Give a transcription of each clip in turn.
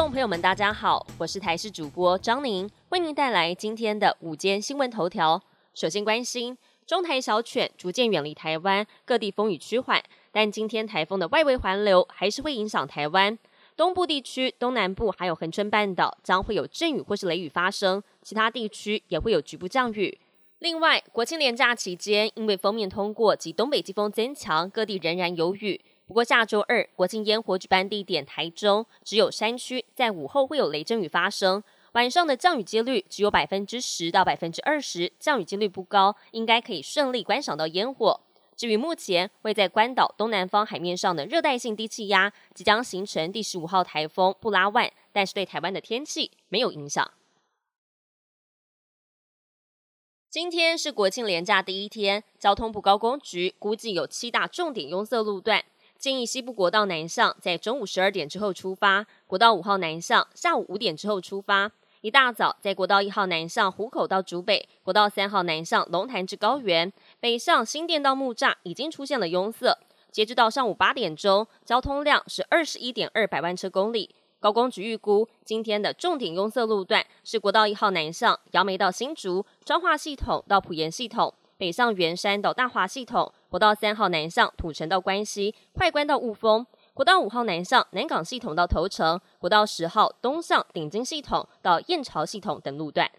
观众朋友们，大家好，我是台视主播张宁，为您带来今天的午间新闻头条。首先关心中台小犬逐渐远离台湾，各地风雨趋缓，但今天台风的外围环流还是会影响台湾东部地区、东南部还有恒春半岛将会有阵雨或是雷雨发生，其他地区也会有局部降雨。另外，国庆连假期间，因为封面通过及东北季风增强，各地仍然有雨。不过下周二国庆烟火举办地点台中，只有山区在午后会有雷阵雨发生，晚上的降雨几率只有百分之十到百分之二十，降雨几率不高，应该可以顺利观赏到烟火。至于目前位在关岛东南方海面上的热带性低气压，即将形成第十五号台风布拉万，但是对台湾的天气没有影响。今天是国庆连假第一天，交通部高工局估计有七大重点拥塞路段。建议西部国道南向在中午十二点之后出发，国道五号南向下午五点之后出发。一大早在国道一号南向湖口到竹北，国道三号南向龙潭至高原，北上新店到木栅已经出现了拥塞。截至到上午八点钟，交通量是二十一点二百万车公里。高工局预估今天的重点拥塞路段是国道一号南向杨梅到新竹，彰化系统到埔盐系统。北上圆山到大华系统，国道三号南向土城到关西，快关到雾峰；国道五号南向南港系统到头城，国道十号东向顶金系统到燕巢系统等路段。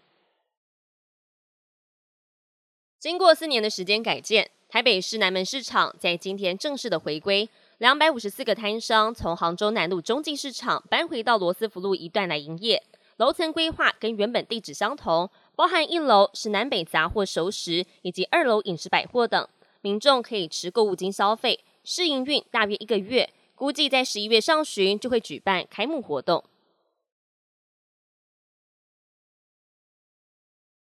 经过四年的时间改建，台北市南门市场在今天正式的回归，两百五十四个摊商从杭州南路中继市场搬回到罗斯福路一段来营业，楼层规划跟原本地址相同。包含一楼是南北杂货、熟食，以及二楼饮食百货等，民众可以持购物金消费。试营运大约一个月，估计在十一月上旬就会举办开幕活动。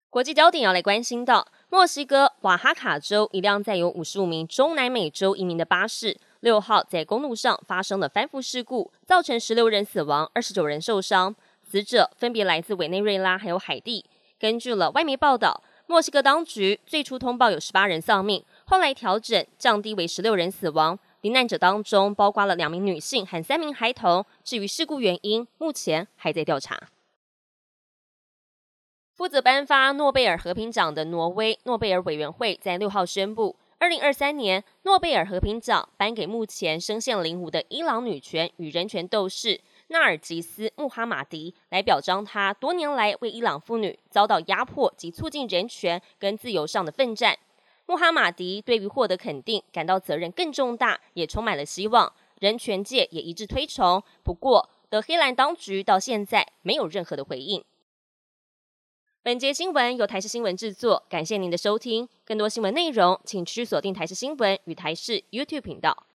国际焦点要来关心到，墨西哥瓦哈卡州一辆载有五十五名中南美洲移民的巴士，六号在公路上发生了翻覆事故，造成十六人死亡，二十九人受伤，死者分别来自委内瑞拉还有海地。根据了外媒报道，墨西哥当局最初通报有十八人丧命，后来调整降低为十六人死亡。罹难者当中包括了两名女性和三名孩童。至于事故原因，目前还在调查。负责颁发诺贝尔和平奖的挪威诺贝尔委员会在六号宣布，二零二三年诺贝尔和平奖颁给目前身陷囹圄的伊朗女权与人权斗士。纳尔吉斯·穆哈马迪来表彰她多年来为伊朗妇女遭到压迫及促进人权跟自由上的奋战。穆哈马迪对于获得肯定感到责任更重大，也充满了希望。人权界也一致推崇。不过，德黑兰当局到现在没有任何的回应。本节新闻由台视新闻制作，感谢您的收听。更多新闻内容，请持续锁定台视新闻与台视 YouTube 频道。